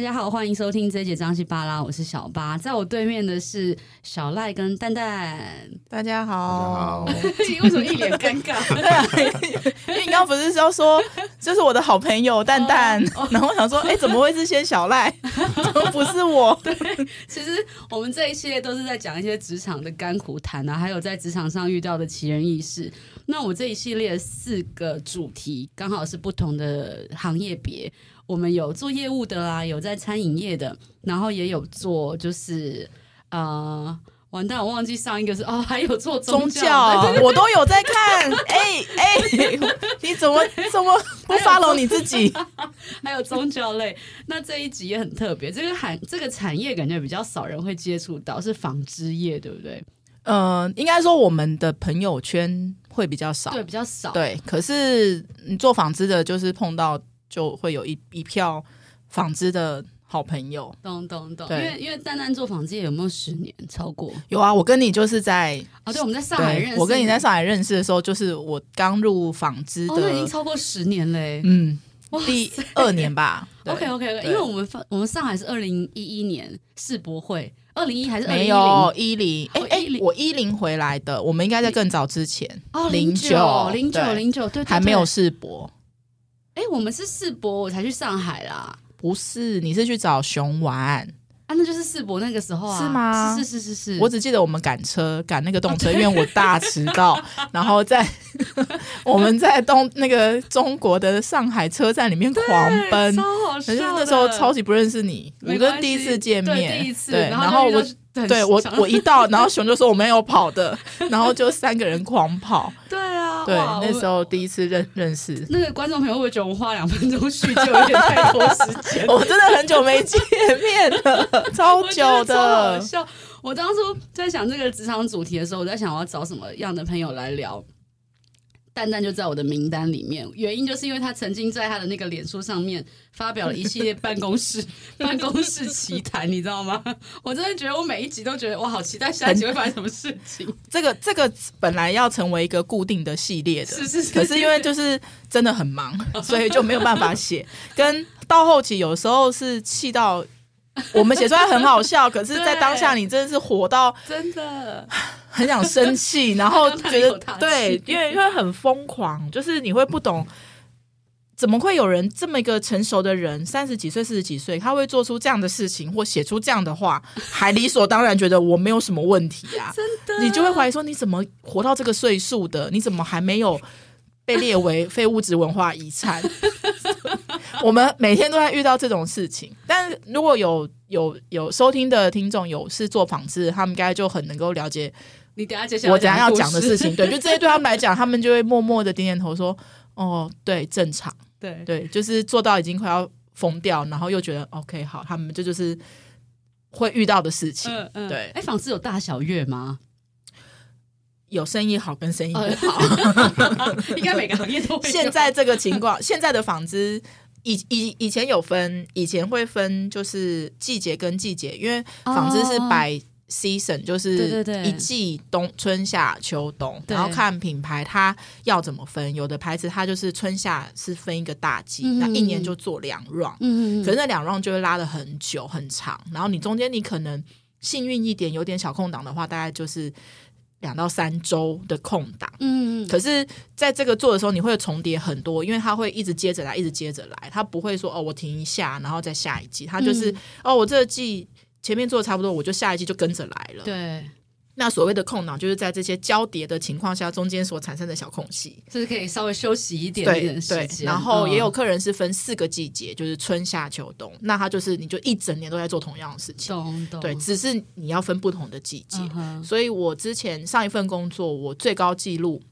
大家好，欢迎收听这一节张西巴拉，我是小八，在我对面的是小赖跟蛋蛋。大家好，为什么一脸尴尬？对啊，因为你刚刚不是要说这是我的好朋友蛋蛋，然后我想说，哎，怎么会是先小赖？怎么不是我？对，其实我们这一系列都是在讲一些职场的甘苦谈啊，还有在职场上遇到的奇人异事。那我这一系列四个主题刚好是不同的行业别。我们有做业务的啦，有在餐饮业的，然后也有做就是呃，完蛋，我忘记上一个是哦，还有做宗教，宗教 我都有在看。哎 哎、欸欸，你怎么怎么不 follow 你自己？还有宗教类，那这一集也很特别，这个产这个产业感觉比较少人会接触到，是纺织业，对不对？嗯、呃，应该说我们的朋友圈会比较少，对，比较少。对，可是你做纺织的，就是碰到。就会有一一票纺织的好朋友，懂懂懂。因为因为丹丹做纺织有没有十年超过？有啊，我跟你就是在啊，对，我们在上海认识。我跟你在上海认识的时候，就是我刚入纺织的，哦、已经超过十年嘞。嗯，第二年吧。OK OK OK，因为我们我们上海是二零一一年世博会，二零一还是2010没有一零？哎哎，我一零回来的，我们应该在更早之前。哦，零九零九零九，对，还没有世博。哎，我们是世博，我才去上海啦。不是，你是去找熊玩啊？那就是世博那个时候啊？是吗？是是是是是。我只记得我们赶车赶那个动车，因为我大迟到，然后在 我们在东那个中国的上海车站里面狂奔，超好笑。那时候超级不认识你，我跟第一次见面，第一次。对，然后我对我我一到，然后熊就说我没有跑的，然后就三个人狂跑。对啊。对，那时候第一次认认识那个观众朋友，会觉得我花两分钟叙旧有点太多时间？我真的很久没见面了，超久的。笑。我当初在想这个职场主题的时候，我在想我要找什么样的朋友来聊。蛋蛋就在我的名单里面，原因就是因为他曾经在他的那个脸书上面发表了一系列办公室 办公室奇谈，你知道吗？我真的觉得我每一集都觉得我好期待下一集会发生什么事情。这个这个本来要成为一个固定的系列的，是是是，可是因为就是真的很忙，所以就没有办法写。跟到后期有时候是气到。我们写出来很好笑，可是，在当下你真的是火到真的很想生气，然后觉得对，因为因为很疯狂，就是你会不懂怎么会有人这么一个成熟的人，三十几岁、四十几岁，他会做出这样的事情或写出这样的话，还理所当然觉得我没有什么问题啊？真的，你就会怀疑说，你怎么活到这个岁数的？你怎么还没有被列为非物质文化遗产？我们每天都在遇到这种事情，但如果有有有收听的听众有是做纺织，他们应该就很能够了解你等下接下来我等下要讲的事情。对，就这些对他们来讲，他们就会默默的点点头说：“哦，对，正常。”对对，就是做到已经快要疯掉，然后又觉得 OK 好，他们这就，就是会遇到的事情。嗯嗯，对。哎，纺织有大小月吗？有生意好跟生意不好，应该每个行业都会。现在这个情况，现在的纺织。以以以前有分，以前会分就是季节跟季节，因为纺织是 by season，、oh, 就是一季冬春夏秋冬，然后看品牌它要怎么分。有的牌子它就是春夏是分一个大季，嗯、那一年就做两 round，嗯，可是那两 round 就会拉得很久很长，然后你中间你可能幸运一点有点小空档的话，大概就是。两到三周的空档，嗯，可是在这个做的时候，你会重叠很多，因为它会一直接着来，一直接着来，它不会说哦，我停一下，然后再下一季，它就是、嗯、哦，我这个季前面做的差不多，我就下一季就跟着来了，对。那所谓的空档，就是在这些交叠的情况下，中间所产生的小空隙，就是可以稍微休息一点点时间。对，然后也有客人是分四个季节，就是春夏秋冬，那他就是你就一整年都在做同样的事情。懂懂。对，只是你要分不同的季节。所以我之前上一份工作，我最高纪录。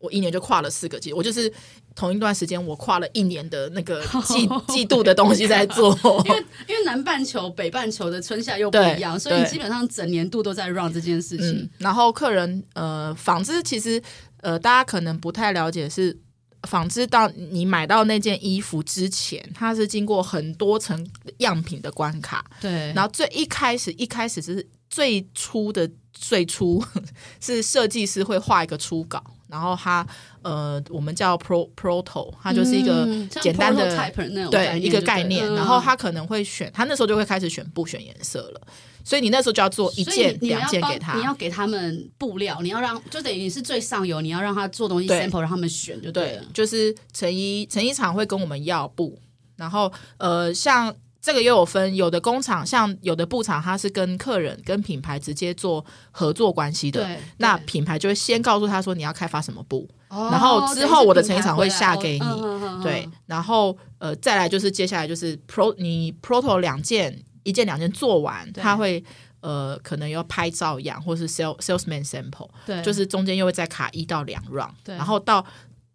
我一年就跨了四个季，我就是同一段时间，我跨了一年的那个 季季度的东西在做。因为因为南半球、北半球的春夏又不一样，所以你基本上整年度都在 run 这件事情。嗯、然后客人呃，纺织其实呃，大家可能不太了解是纺织到你买到那件衣服之前，它是经过很多层样品的关卡。对，然后最一开始一开始是最初的最初 是设计师会画一个初稿。然后它呃，我们叫 pro proto，它就是一个简单的、嗯、对一个概念。然后他可能会选，他那时候就会开始选布选颜色了。所以你那时候就要做一件两件给他，你要给他们布料，你要让就等于你是最上游，你要让他做东西 sample，让他们选就对了。对，就是成衣成衣厂会跟我们要布，然后呃，像这个又有分，有的工厂像有的布厂，它是跟客人跟品牌直接做合作关系的，那品牌就会先告诉他说你要开发什么布，哦、然后之后我的成衣厂会下给你，哦、对，然后呃再来就是接下来就是 pro 你 proto 两件。一件两件做完，他会呃可能要拍照样，或是 sales salesman sample，对，就是中间又会再卡一到两 round，对，然后到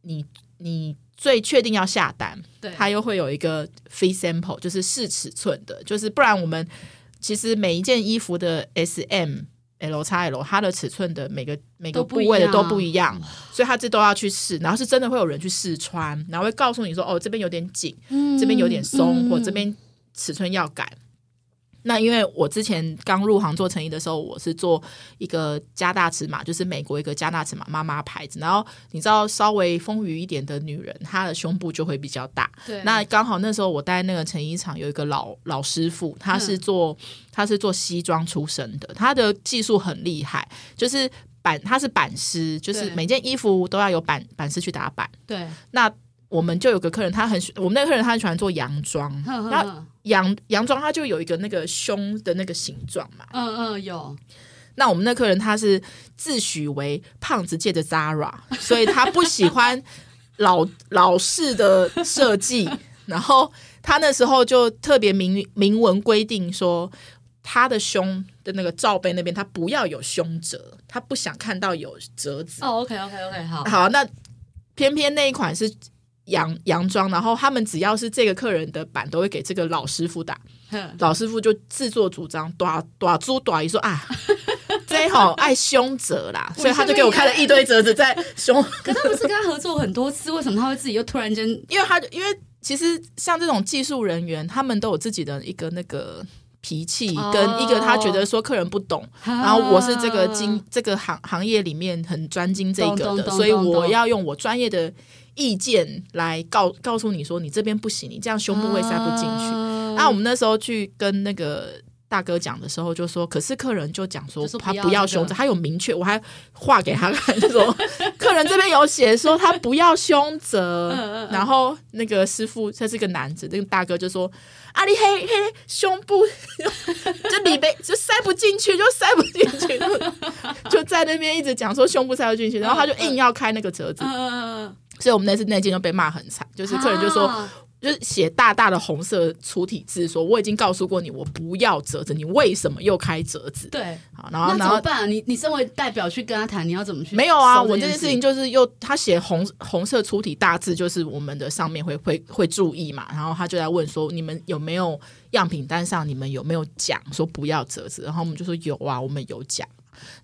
你你最确定要下单，对，他又会有一个 free sample，就是试尺寸的，就是不然我们其实每一件衣服的 S M L X L 它的尺寸的每个每个部位的都不一样，所以它这都要去试，然后是真的会有人去试穿，然后会告诉你说哦这边有点紧，嗯、这边有点松，嗯、或这边尺寸要改。那因为我之前刚入行做成衣的时候，我是做一个加大尺码，就是美国一个加大尺码妈妈牌子。然后你知道，稍微丰腴一点的女人，她的胸部就会比较大。对。那刚好那时候我待那个成衣厂有一个老老师傅，他是做、嗯、他是做西装出身的，他的技术很厉害，就是板他是板师，就是每件衣服都要有板板师去打板。对。那我们就有个客人，他很喜我们那个客人他很喜欢做洋装，然后洋洋装他就有一个那个胸的那个形状嘛。嗯嗯，有。那我们那客人他是自诩为胖子界的 Zara，所以他不喜欢老 老式的设计。然后他那时候就特别明明文规定说，他的胸的那个罩杯那边他不要有胸褶，他不想看到有褶子。哦，OK OK OK，好。好，那偏偏那一款是。洋洋装，然后他们只要是这个客人的版，都会给这个老师傅打。老师傅就自作主张，短短租短一说啊，这好爱凶折啦，所以他就给我开了一堆折子在凶。可他不是跟他合作很多次，为什么他会自己又突然间？因为他因为其实像这种技术人员，他们都有自己的一个那个脾气，跟一个他觉得说客人不懂，哦、然后我是这个经这个行行业里面很专精这个的，所以我要用我专业的。意见来告告诉你说，你这边不行，你这样胸部会塞不进去。那、啊、我们那时候去跟那个大哥讲的时候，就说，可是客人就讲说他不要胸褶，他有明确，我还画给他看，就说 客人这边有写说他不要胸褶。然后那个师傅他是个男子，那个大哥就说啊，你黑黑胸部 就里边就塞不进去，就塞不进去，就在那边一直讲说胸部塞不进去，然后他就硬要开那个折子。所以我们那次那件就被骂很惨，就是客人就说，啊、就是写大大的红色粗体字说，我已经告诉过你，我不要折子，你为什么又开折子？对，好，然后那怎么办？你你身为代表去跟他谈，你要怎么去？没有啊，我这件事情就是又他写红红色粗体大字，就是我们的上面会会会注意嘛，然后他就在问说，你们有没有样品单上你们有没有讲说不要折子？然后我们就说有啊，我们有讲。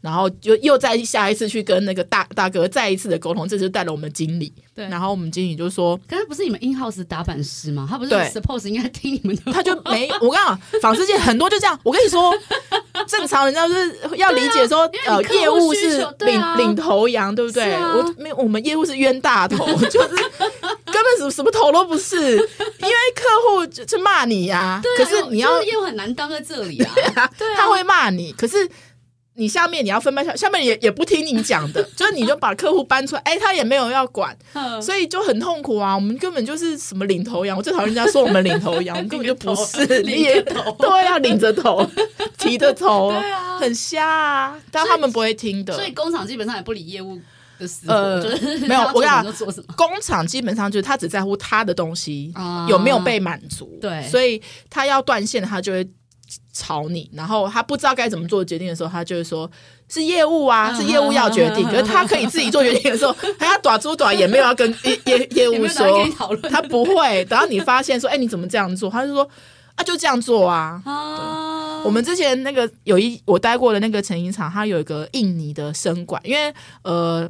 然后就又再下一次去跟那个大大哥再一次的沟通，这次带了我们经理。对，然后我们经理就说：“刚才不是你们 in house 打板师吗？他不是 suppose 应该听你们的？他就没我跟你讲，纺织界很多就这样。我跟你说，正常人家是要理解说，呃，业务是领领头羊，对不对？我没我们业务是冤大头，就是根本什么什么头都不是，因为客户就就骂你呀。可是你要业务很难当在这里啊，对啊，他会骂你，可是。你下面你要分班下，下面也也不听你讲的，就是你就把客户搬出来，哎、欸，他也没有要管，所以就很痛苦啊。我们根本就是什么领头羊，我最讨厌人家说我们领头羊，我们根本就不是领着头，对啊，领着头，提着头，对啊，很瞎啊。但他们不会听的，所以工厂基本上也不理业务呃，就是没有。我跟你讲，工厂基本上就是他只在乎他的东西有没有被满足，对，所以他要断线，他就会。吵你，然后他不知道该怎么做决定的时候，他就会说是业务啊，是业务要决定。可是他可以自己做决定的时候，他要短租短，也没有要跟业业业务说，他不会。等到你发现说，哎，你怎么这样做？他就说啊，就这样做啊。我们之前那个有一我待过的那个成衣厂，它有一个印尼的生管，因为呃，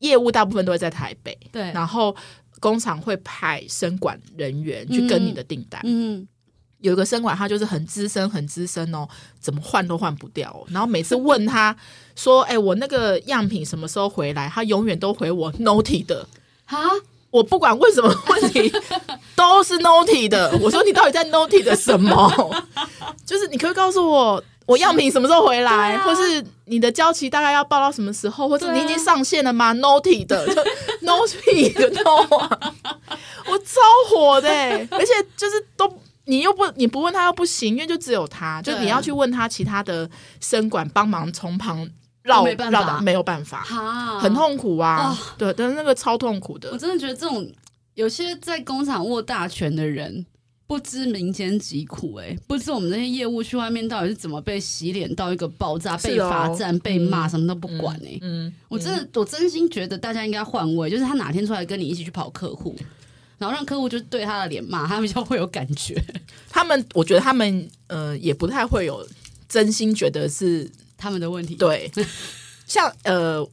业务大部分都会在台北，对，然后工厂会派生管人员去跟你的订单，嗯。有一个生管，他就是很资深，很资深哦，怎么换都换不掉哦。然后每次问他说：“哎，我那个样品什么时候回来？”他永远都回我 “noti” 的啊。我不管问什么问题，都是 noti 的。我说你到底在 noti 的什么？就是你可以告诉我，我样品什么时候回来，啊、或是你的交期大概要报到什么时候，或者你已经上线了吗？noti 的 就 noti 的 no 啊，我超火的、欸，而且就是都你又不你不问他又不行，因为就只有他，就你要去问他其他的生管帮忙从旁。绕绕的没有办法，很痛苦啊！哦、对，但是那个超痛苦的。我真的觉得这种有些在工厂握大权的人，不知民间疾苦、欸，哎，不知我们这些业务去外面到底是怎么被洗脸到一个爆炸，被罚站、被骂，什么都不管、欸，哎、嗯，嗯，我真的，我真心觉得大家应该换位，就是他哪天出来跟你一起去跑客户，然后让客户就对他的脸骂，他比较会有感觉。他们，我觉得他们，呃，也不太会有真心觉得是。他们的问题对，像呃，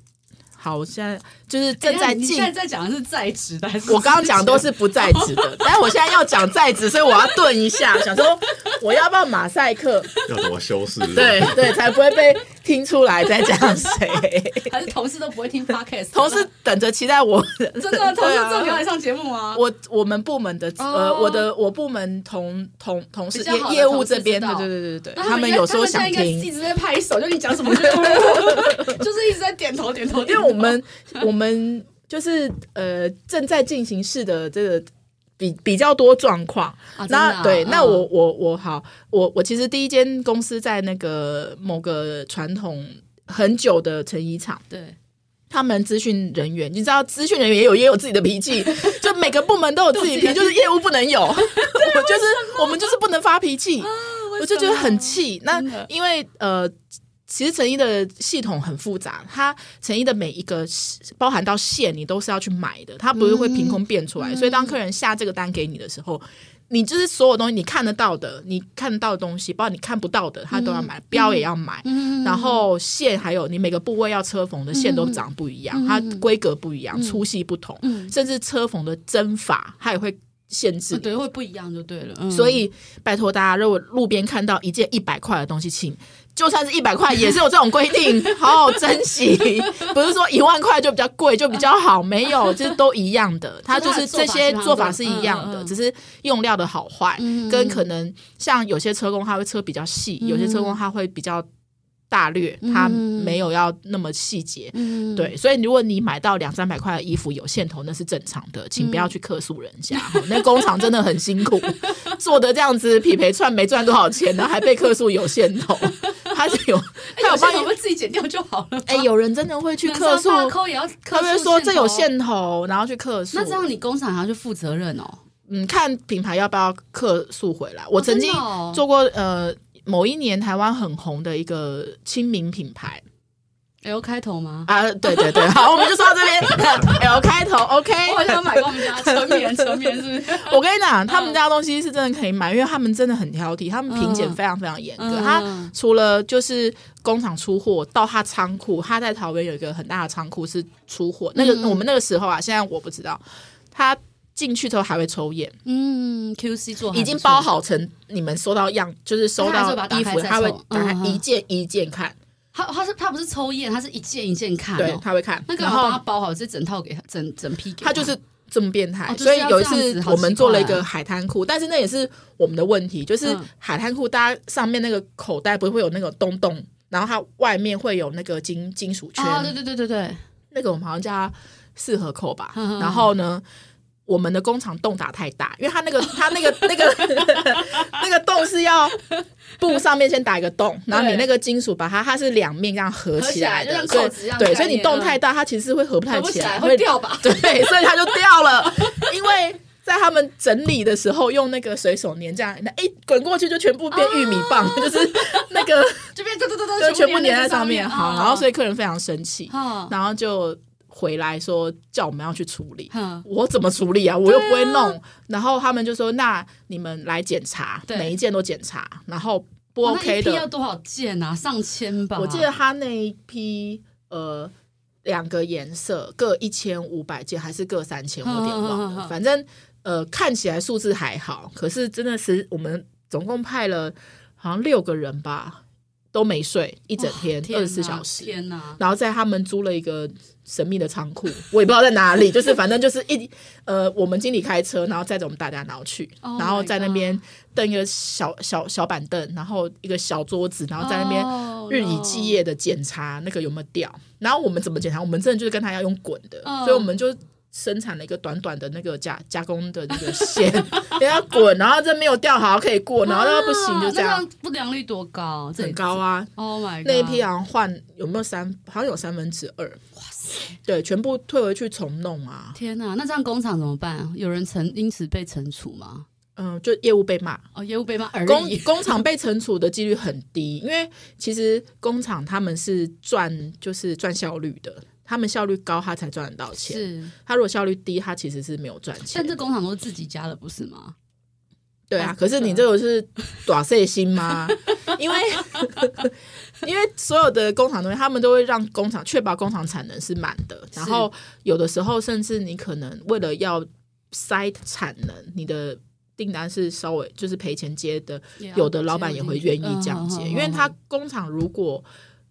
好，我现在就是正在进，现在在讲的是在职的，我刚刚讲都是不在职的，但是我现在要讲在职，所以我要顿一下，想说我要不要马赛克？要怎么修饰？对对，才不会被。听出来在讲谁？还是同事都不会听 podcast？同事等着期待我，真的同事正要来上节目吗？我我们部门的呃，我的我部门同同同事业业务这边的，对对对对对，他们有时候想听，一直在拍手，就你讲什么，就是一直在点头点头。因为我们我们就是呃正在进行式的这个。比比较多状况，啊、那、啊、对，那我我我好，我我其实第一间公司在那个某个传统很久的成衣厂，对，他们资讯人员，你知道资讯人员也有也有自己的脾气，就每个部门都有自己脾气，就是业务不能有，我就是我们就是不能发脾气，啊、我就觉得很气。那因为呃。其实成衣的系统很复杂，它成衣的每一个包含到线，你都是要去买的，它不是会凭空变出来。嗯、所以当客人下这个单给你的时候，你就是所有东西你看得到的，你看得到的东西，包括你看不到的，他都要买，标也要买。嗯、然后线还有你每个部位要车缝的线都长不一样，嗯、它规格不一样，粗细不同，嗯、甚至车缝的针法它也会限制，对，会不一样就对了。嗯、所以拜托大家，如果路边看到一件一百块的东西，请。就算是一百块，也是有这种规定，好好珍惜。不是说一万块就比较贵，就比较好，没有，就是都一样的。它就是这些做法是一样的，只是用料的好坏，跟可能像有些车工他会车比较细，有些车工他会比较。大略，他没有要那么细节，嗯、对，所以如果你买到两三百块的衣服有线头，那是正常的，请不要去客诉人家。嗯、那工厂真的很辛苦，做的这样子匹配串没赚多少钱呢，还被客诉有线头，他是有，他有帮你们自己剪掉就好了。哎，有人真的会去客诉，客诉说这有线头，然后去客诉。那这样你工厂还要去负责任哦？嗯，看品牌要不要客诉回来。我曾经做过、呃。某一年台湾很红的一个亲民品牌，L 开头吗？啊，对对对，好，我们就说到这边，L 开头，OK。我好像买过我们家车棉，车棉是不是？我跟你讲，他们家东西是真的可以买，因为他们真的很挑剔，他们品检非常非常严格。他除了就是工厂出货到他仓库，他在桃园有一个很大的仓库是出货。那个我们那个时候啊，现在我不知道他。进去之后还会抽验，嗯，QC 做已经包好成你们收到样，就是收到衣服，他会打开一件一件看。他他是他不是抽验，他是一件一件看，对，他会看。那个然后他包好是整套给他，整整批给他。他就是这么变态，所以有一次我们做了一个海滩裤，但是那也是我们的问题，就是海滩裤大家上面那个口袋不是会有那个洞洞，然后它外面会有那个金金属圈。啊，对对对对对，那个我们好像叫它四合扣吧。然后呢？我们的工厂洞打太大，因为它那个 它那个那个 那个洞是要布上面先打一个洞，然后你那个金属把它它是两面这样合起来的，对对，所以你洞太大，它其实是会合不太起来，会掉吧？对，所以它就掉了。因为在他们整理的时候用那个随手粘这样，哎，滚过去就全部变玉米棒，就是那个就变嘟嘟嘟嘟，就全部粘在上面。好，然后所以客人非常生气，然后就。回来说叫我们要去处理，嗯、我怎么处理啊？我又不会弄。啊、然后他们就说：“那你们来检查，每一件都检查。然后不 OK 的，要多少件啊？上千吧。我记得他那一批呃两个颜色各一千五百件，还是各三千？我有点忘了。反正呃看起来数字还好，可是真的是我们。总共派了好像六个人吧，都没睡一整天，二十四小时。天哪！然后在他们租了一个神秘的仓库，我也不知道在哪里，就是反正就是一呃，我们经理开车，然后载着我们大家然后去，oh、然后在那边蹬一个小小小板凳，然后一个小桌子，然后在那边日以继夜的检查那个有没有掉。Oh. 然后我们怎么检查？我们真的就是跟他要用滚的，oh. 所以我们就。生产了一个短短的那个加加工的那个线，给它滚，然后这没有掉好可以过，然后那不行就这样。啊、这样不良率多高？很高啊！Oh my god！那一批好像换有没有三？好像有三分之二。哇塞！对，全部退回去重弄啊！天哪，那这样工厂怎么办？有人惩因此被惩处吗？嗯，就业务被骂哦，业务被骂而已。工工厂被惩处的几率很低，因为其实工厂他们是赚就是赚效率的。他们效率高，他才赚得到钱。是，他如果效率低，他其实是没有赚钱。但这工厂都是自己家的，不是吗？对啊，可是你这个是短碎心吗？因为 因为所有的工厂东西，他们都会让工厂确保工厂产能是满的。然后有的时候，甚至你可能为了要塞产能，你的订单是稍微就是赔钱接的。有的老板也会愿意这样接，因为他工厂如果。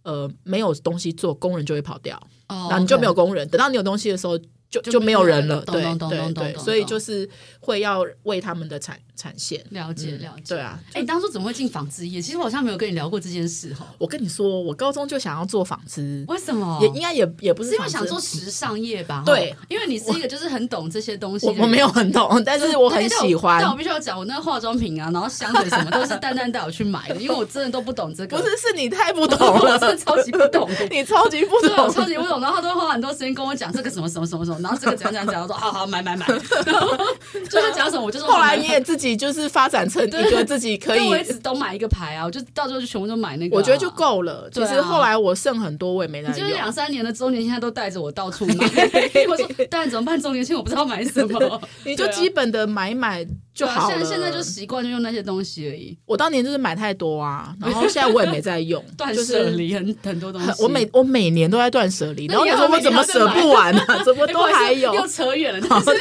呃，没有东西做，工人就会跑掉，然后你就没有工人。等到你有东西的时候，就就没有人了。对对对，所以就是会要为他们的产产线了解了解。对啊，哎，当初怎么会进纺织业？其实我好像没有跟你聊过这件事哈。我跟你说，我高中就想要做纺织，为什么？也应该也也不是因为想做时尚业吧？对，因为你是一个就是很懂这些东西。我没有很懂，但是我很喜欢。但我必须要讲，我那个化妆品啊，然后香水什么都是蛋蛋带我去买的，因为我真的都不懂这个。不是，是你太不懂了，真的超级不懂，你超级不懂，超级不懂。然后他都会花很多时间跟我讲这个什么什么什么什么，然后这个怎样怎样讲，我说好好买买买。然后 就是讲什么，我就说。后来你也自己就是发展。成一个自己可以，我一直都买一个牌啊，我就到时候就全部都买那个，我觉得就够了。其实后来我剩很多，我也没来用。就是两三年的周年庆，都带着我到处买。我说，但怎么办？周年庆我不知道买什么，你就基本的买买就好了。现在现在就习惯就用那些东西而已。我当年就是买太多啊，然后现在我也没在用，断舍离很很多东西。我每我每年都在断舍离，然后你说我怎么舍不完呢？怎么都还有？又扯远了。就是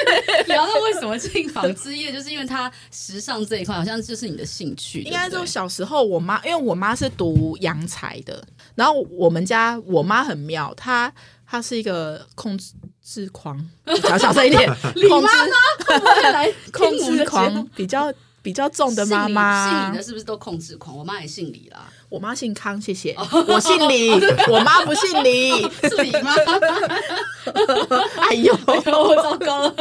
聊到为什么进纺织业，就是因为它时尚这一块好像就是你的。兴趣应该说小时候我妈，因为我妈是读洋裁的，然后我们家我妈很妙，她她是一个控制狂，讲小声一点，控制 控制狂比较。比较重的妈妈，姓李的是不是都控制狂？我妈也姓李啦，我妈姓康，谢谢。我姓李，我妈不姓李，是李吗？哎呦，糟糕 了！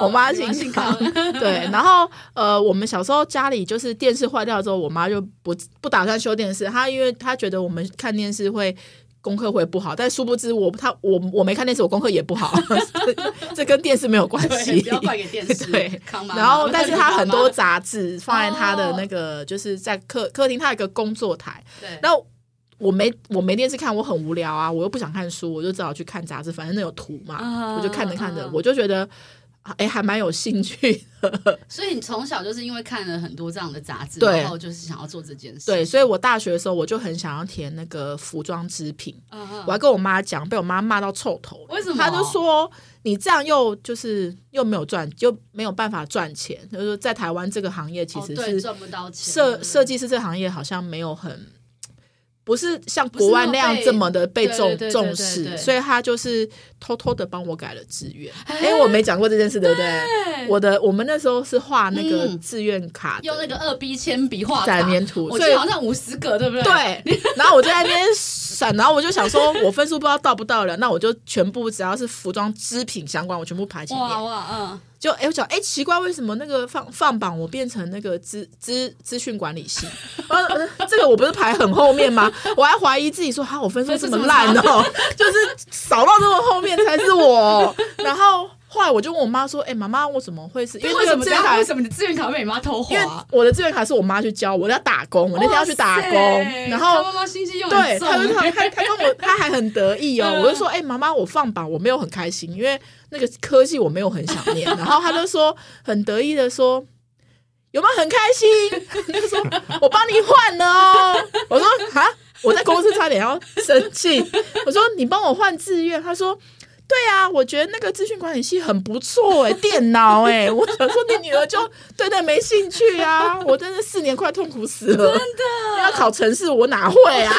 我妈姓康，对。然后呃，我们小时候家里就是电视坏掉之后，我妈就不不打算修电视，她因为她觉得我们看电视会。功课会不好，但殊不知我他我我没看电视，我功课也不好，这跟电视没有关系。不要怪给电视。对，然后但是他很多杂志放在他的那个，就是在客客厅，他有一个工作台。对。然后我没我没电视看，我很无聊啊，我又不想看书，我就只好去看杂志，反正那有图嘛，啊、我就看着看着，啊、我就觉得。哎，还蛮有兴趣的。所以你从小就是因为看了很多这样的杂志，然后就是想要做这件事。对，所以我大学的时候我就很想要填那个服装织品。嗯嗯。我还跟我妈讲，被我妈骂到臭头。为什么？她就说你这样又就是又没有赚，又没有办法赚钱。就是说在台湾这个行业其实是赚不到钱。设设计师这个行业好像没有很。不是像国外那样这么的被重重视，所以他就是偷偷的帮我改了志愿。哎，我没讲过这件事，对不对？我的我们那时候是画那个志愿卡，用那个二 B 铅笔画闪粘图，我记得好像五十个，对不对？对。然后我就在那边闪，然后我就想说，我分数不知道到不到了，那我就全部只要是服装织品相关，我全部排前面。哇哇，嗯。就哎，我讲哎，奇怪，为什么那个放放榜我变成那个资资资讯管理系？这个我不是排很后面吗？我还怀疑自己说，哈，我分数这么烂哦，就是扫到这么后面才是我。然后后来我就问我妈说，哎，妈妈，我怎么会是？因为为什么？为什么你的志愿卡被你妈偷滑？因为我的志愿卡是我妈去交，我要打工，我那天要去打工，然后妈妈心机又对，她就他他他跟我他还很得意哦，我就说，哎，妈妈，我放榜我没有很开心，因为。那个科技我没有很想念，然后她就说很得意的说，有没有很开心？他就说我帮你换了哦。我说啊，我在公司差点要生气。我说你帮我换志愿，他说对啊，我觉得那个资讯管理系很不错哎、欸，电脑哎、欸，我想说你女儿就对那没兴趣啊，我真的四年快痛苦死了，真的。要考城市我哪会啊，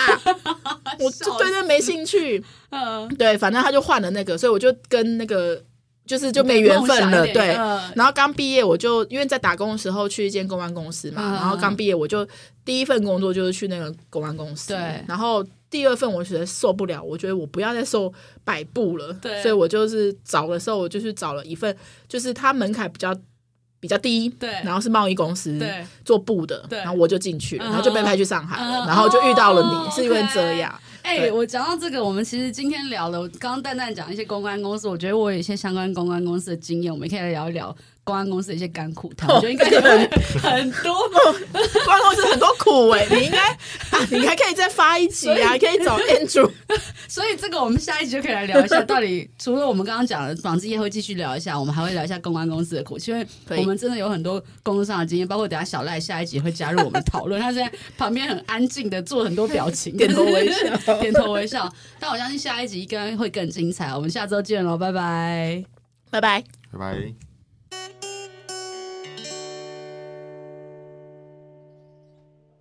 我就对那没兴趣，嗯，对，反正他就换了那个，所以我就跟那个。就是就没缘分了，对。然后刚毕业，我就因为在打工的时候去一间公关公司嘛，然后刚毕业我就第一份工作就是去那个公关公司，对。然后第二份我觉得受不了，我觉得我不要再受摆布了，对。所以我就是找的时候，我就去找了一份，就是它门槛比较比较低，对。然后是贸易公司，对，做布的，对。然后我就进去了，然后就被派去上海了，然后就遇到了你，是因为这样。哎、欸，我讲到这个，我们其实今天聊了，刚刚蛋蛋讲一些公关公司，我觉得我有一些相关公关公司的经验，我们可以来聊一聊。公关公司的一些甘苦谈，我觉得应该很很多。公 关公司很多苦哎、欸，你应该啊，你还可以再发一集啊，可以找 店主。所以这个我们下一集就可以来聊一下，到底除了我们刚刚讲的纺织业会继续聊一下，我们还会聊一下公关公司的苦，因为我们真的有很多工作上的经验，包括等下小赖下一集会加入我们讨论。他现在旁边很安静的做很多表情，点头微笑，点头微笑。但我相信下一集应该会更精彩。我们下周见喽，拜拜，拜拜，拜拜。